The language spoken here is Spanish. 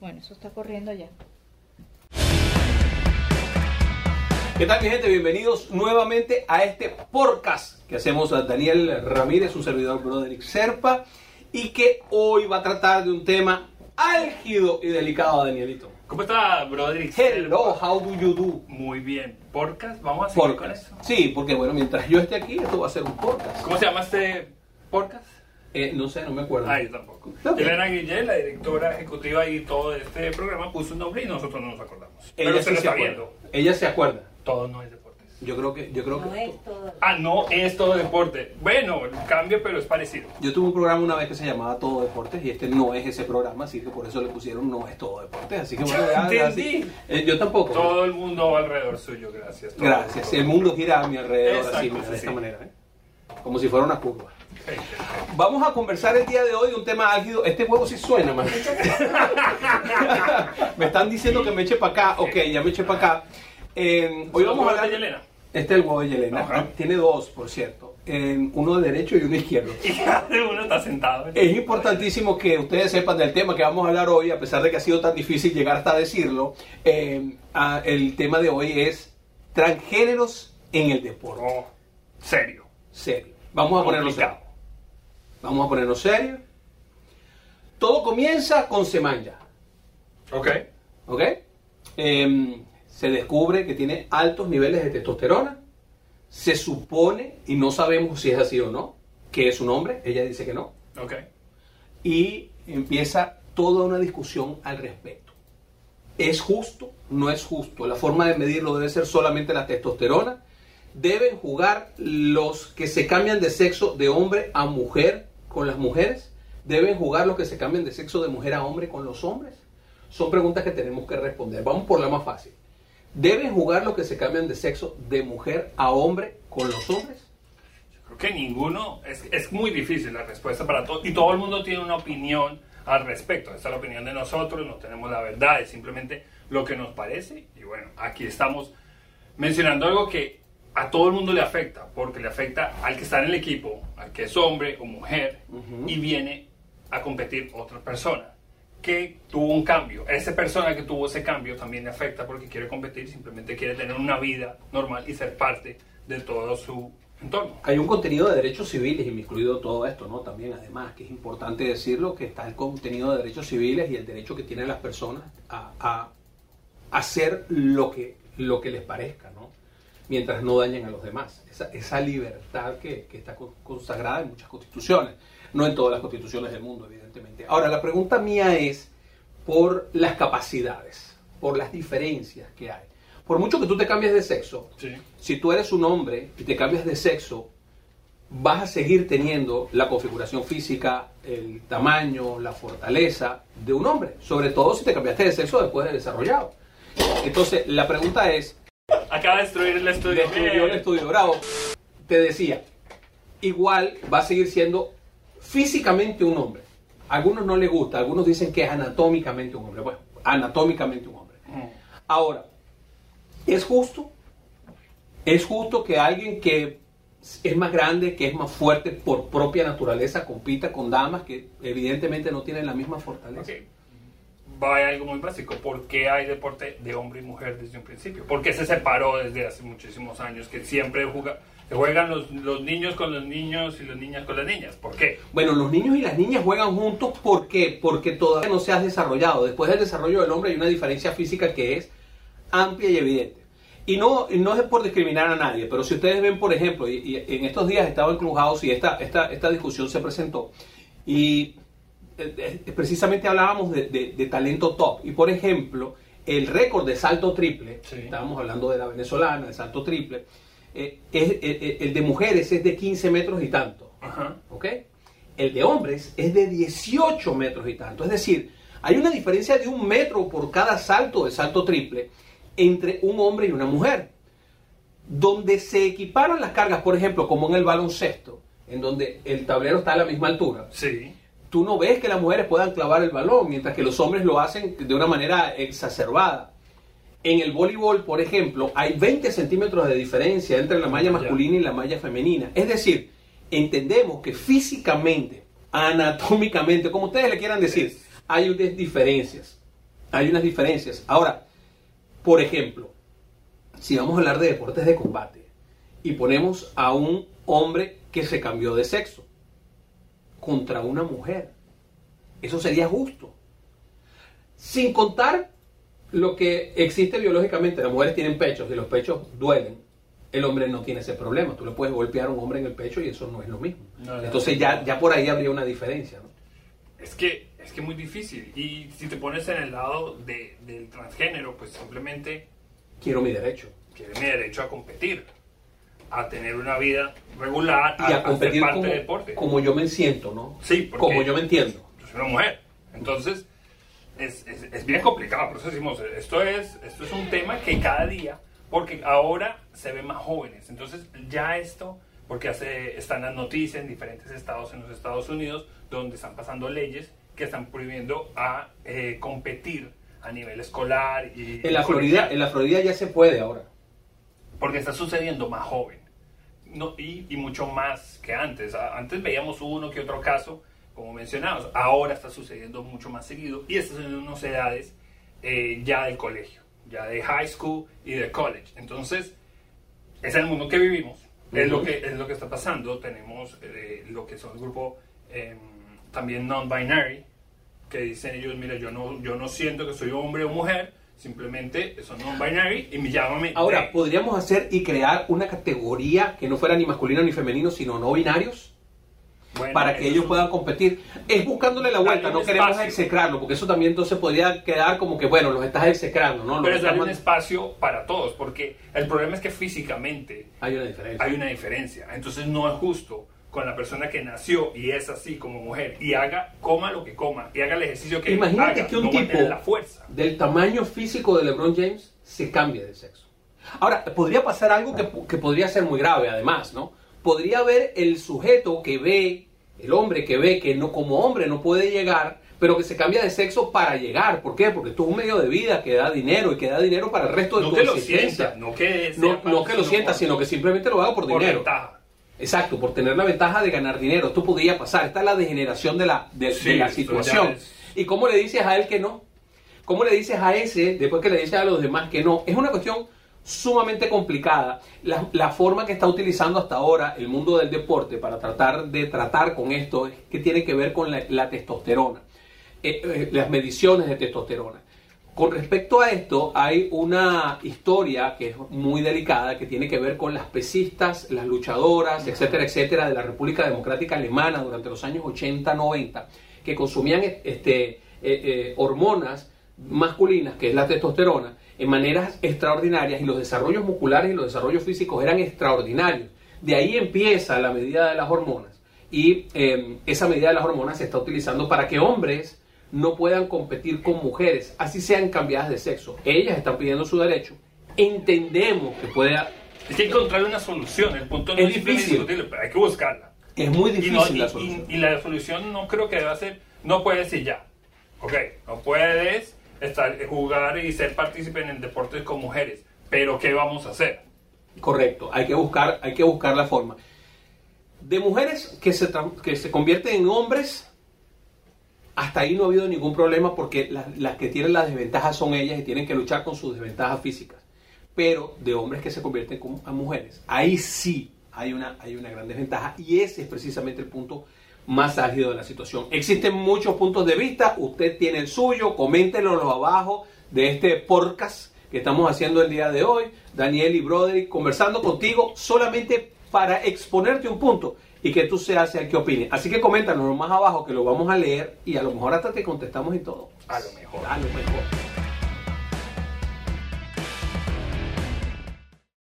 Bueno, eso está corriendo ya. ¿Qué tal mi gente? Bienvenidos nuevamente a este podcast que hacemos a Daniel Ramírez, un servidor Broderick Serpa, y que hoy va a tratar de un tema álgido y delicado, Danielito. ¿Cómo está, Broderick? Hello, how do you do? Muy bien. ¿Podcast? ¿Vamos a seguir con Podcast. eso? Sí, porque bueno, mientras yo esté aquí, esto va a ser un podcast. ¿Cómo se llama este podcast? Eh, no sé, no me acuerdo. Ah, yo tampoco. Elena Guillén, la directora ejecutiva y todo este programa, puso un nombre y nosotros no nos acordamos. Ella Pero sí se lo se está acuerda. viendo. Ella se acuerda. Todo no es deportes. Yo creo que, yo creo No que. es todo. Ah, no es todo deporte. Bueno, cambio, pero es parecido. Yo tuve un programa una vez que se llamaba Todo Deportes y este no es ese programa, así que por eso le pusieron No es Todo Deportes. Así que bueno, Entendí. así. Eh, yo tampoco. Todo el mundo va alrededor suyo, gracias. Todo Gracias. todo. El mundo gira a mi alrededor Exacto, así, sí, de esta manera, ¿eh? Como si fuera una curva. Vamos a conversar el día de hoy de un tema álgido. Este juego sí suena, man. me están diciendo que me eche para acá. Ok, ya me eché para acá. Eh, hoy vamos a hablar. de Elena. Este es el huevo de Yelena. Ajá. Tiene dos, por cierto. Eh, uno de derecho y uno izquierdo. Y cada uno está sentado. Es importantísimo que ustedes sepan del tema que vamos a hablar hoy, a pesar de que ha sido tan difícil llegar hasta decirlo. eh, el tema de hoy es transgéneros en el deporte. Oh, serio. Serio. Vamos a ponernos Complicado. serio. Vamos a ponernos serio. Todo comienza con Semanya. Ok. ¿Ok? Em, se descubre que tiene altos niveles de testosterona. Se supone, y no sabemos si es así o no, que es un hombre. Ella dice que no. Ok. y empieza toda una discusión al respecto. ¿Es justo? ¿No es justo? La forma de medirlo debe ser solamente la testosterona. ¿Deben jugar los que se cambian de sexo de hombre a mujer con las mujeres? ¿Deben jugar los que se cambian de sexo de mujer a hombre con los hombres? Son preguntas que tenemos que responder. Vamos por la más fácil. ¿Deben jugar los que se cambian de sexo de mujer a hombre con los hombres? Creo que ninguno, es, es muy difícil la respuesta para todos y todo el mundo tiene una opinión al respecto. Esta es la opinión de nosotros, no tenemos la verdad, es simplemente lo que nos parece. Y bueno, aquí estamos mencionando algo que a todo el mundo le afecta, porque le afecta al que está en el equipo, al que es hombre o mujer y viene a competir otra persona que tuvo un cambio. Esa persona que tuvo ese cambio también le afecta porque quiere competir, simplemente quiere tener una vida normal y ser parte de todo su entorno. Hay un contenido de derechos civiles incluido todo esto, ¿no? También, además, que es importante decirlo, que está el contenido de derechos civiles y el derecho que tienen las personas a, a hacer lo que, lo que les parezca, ¿no? Mientras no dañen a los demás. Esa, esa libertad que, que está con- consagrada en muchas constituciones, no en todas las constituciones del mundo, evidentemente. Ahora, la pregunta mía es por las capacidades, por las diferencias que hay. Por mucho que tú te cambies de sexo, Sí. si tú eres un hombre y te cambias de sexo, vas a seguir teniendo la configuración física, el tamaño, la fortaleza de un hombre, sobre todo si te cambiaste de sexo después de desarrollado. Entonces, la pregunta es, Acaba de destruir el estudio. destruyó el estudio bravo, te decía, igual va a seguir siendo físicamente un hombre. A algunos no les gusta, algunos dicen que es anatómicamente un hombre. Bueno, anatómicamente un hombre. Mm. Ahora, ¿es justo? ¿Es justo que alguien que es más grande, que es más fuerte por propia naturaleza, compita con damas que evidentemente no tienen la misma fortaleza? Va a algo muy básico. ¿Por qué hay deporte de hombre y mujer desde un principio? ¿Por qué se separó desde hace muchísimos años? Que siempre juega, se juegan los, los niños con los niños y las niñas con las niñas. ¿Por qué? Bueno, los niños y las niñas juegan juntos ¿por qué? Porque todavía no se ha desarrollado. Después del desarrollo del hombre hay una diferencia física que es amplia y evidente. Y no, no es por discriminar a nadie, pero si ustedes ven, por ejemplo, y, y en estos días estaba en Clubhouse y esta, esta, esta discusión se presentó, y precisamente hablábamos de, de- de talento top. Y por ejemplo, el récord de salto triple, Sí. estábamos hablando de la venezolana, de salto triple, eh, es- eh, eh, el de mujeres es de 15 metros y tanto. Ajá. ¿ok? El de hombres es de 18 metros y tanto. Es decir, hay una diferencia de un metro por cada salto de salto triple entre un hombre y una mujer. Donde se equiparan las cargas, por ejemplo, como en el baloncesto, en donde el tablero está a la misma altura, Sí. Tú no ves que las mujeres puedan clavar el balón, mientras que los hombres lo hacen de una manera exacerbada. En el voleibol, por ejemplo, hay 20 centímetros de diferencia entre la malla masculina y la malla femenina. Es decir, entendemos que físicamente, anatómicamente, como ustedes le quieran decir, hay unas diferencias. Hay unas diferencias. Ahora, por ejemplo, si vamos a hablar de deportes de combate y ponemos a un hombre que se cambió de sexo contra una mujer, eso sería justo. Sin contar lo que existe biológicamente, las mujeres tienen pechos y los pechos duelen. El hombre no tiene ese problema. Tú le puedes golpear a un hombre en el pecho y eso no es lo mismo. No, Entonces ya, ya por ahí habría una diferencia. ¿no? Es que es que muy difícil. Y si te pones en el lado de- del transgénero, pues simplemente Quiero mi derecho. quiere mi derecho a competir, a tener una vida regular, Y a ser competir parte como, del deporte. como yo me siento, ¿no? Sí, porque- Como yo me entiendo. Yo soy una mujer. Entonces, es, es, es bien complicado. Por eso decimos, esto es, esto es un tema que cada día, porque ahora se ven más jóvenes. Entonces, ya esto, porque hace, están las noticias en diferentes estados en los Estados Unidos, donde están pasando leyes que están prohibiendo a eh, competir a nivel escolar y En la Florida, en la Florida ya se puede ahora. porque está sucediendo más joven no, y, y mucho más que antes. Antes veíamos uno que otro caso, como mencionamos, ahora está sucediendo mucho más seguido y estas son unas edades eh, ya del colegio, ya de high school y de college. Entonces, es el mundo que vivimos, es, lo que, es lo que está pasando. Tenemos eh, lo que son el grupo eh, también non-binary, que dicen ellos, mira, yo no, yo no siento que soy hombre o mujer, simplemente son non-binary y me llámame Ahora, they. ¿podríamos hacer y crear una categoría que no fuera ni masculino ni femenino, sino no binarios? Bueno, para que ellos puedan competir. Es buscándole la vuelta, no queremos espacio. execrarlo, porque eso también entonces podría quedar como que, bueno, los estás execrando, ¿no? Los Pero es darle un espacio para todos, porque el problema es que físicamente Hay una diferencia. hay una diferencia. Entonces no es justo con la persona que nació y es así como mujer y haga, coma lo que coma y haga el ejercicio que Imagínate haga, que un no tipo la fuerza. del tamaño físico de LeBron James se cambie de sexo. Ahora, podría pasar algo que, que podría ser muy grave, además, ¿no? Podría haber el sujeto que ve, el hombre que ve que no como hombre no puede llegar, pero que se cambia de sexo para llegar. ¿Por qué? Porque esto es un medio de vida que da dinero y que da dinero para el resto de No tu que lo sienta, no que, No, no que lo sienta, por- sino que simplemente lo haga por, por dinero. ventaja. Exacto, por tener la ventaja de ganar dinero. Esto podría pasar. Esta es la degeneración de la, de, Sí, de la situación. ¿Y cómo le dices a él que no? ¿Cómo le dices a ese, después que le dices a los demás que no? Es una cuestión sumamente complicada. La, la forma que está utilizando hasta ahora el mundo del deporte para tratar de tratar con esto es que tiene que ver con la, la testosterona, Eh, eh, las mediciones de testosterona. Con respecto a esto, hay una historia que es muy delicada que tiene que ver con las pesistas, las luchadoras, etcétera, etcétera, de la República Democrática Alemana durante los años 80-90, que consumían este, eh, eh, hormonas masculinas, que es la testosterona, en maneras extraordinarias y los desarrollos musculares y los desarrollos físicos eran extraordinarios. De ahí empieza la medida de las hormonas y eh, esa medida de las hormonas se está utilizando para que hombres no puedan competir con mujeres, así sean cambiadas de sexo. Ellas están pidiendo su derecho. Entendemos que puede... Hay que encontrar una solución. El punto no Es difícil. pero hay que buscarla. Es muy Y, difícil no- y- la y- solución. y la solución no creo que deba ser, no puedes decir ya. Ok, no puedes estar, jugar y ser partícipe en el deporte con mujeres. Pero ¿qué vamos a hacer? Correcto, hay que buscar, hay que buscar la forma. De mujeres que se, que se convierten en hombres, hasta ahí no ha habido ningún problema porque las, que tienen las desventajas son ellas y tienen que luchar con sus desventajas físicas. Pero de hombres que se convierten a mujeres, ahí sí hay una, hay una gran desventaja y ese es precisamente el punto más álgido de la situación. Existen muchos puntos de vista, usted tiene el suyo, coméntenlo abajo de este podcast que estamos haciendo el día de hoy, Daniel y Broderick conversando contigo solamente para exponerte un punto y que tú seas el que opine. Así que coméntanos más abajo que lo vamos a leer y a lo mejor hasta te contestamos y todo. A lo mejor. A lo mejor.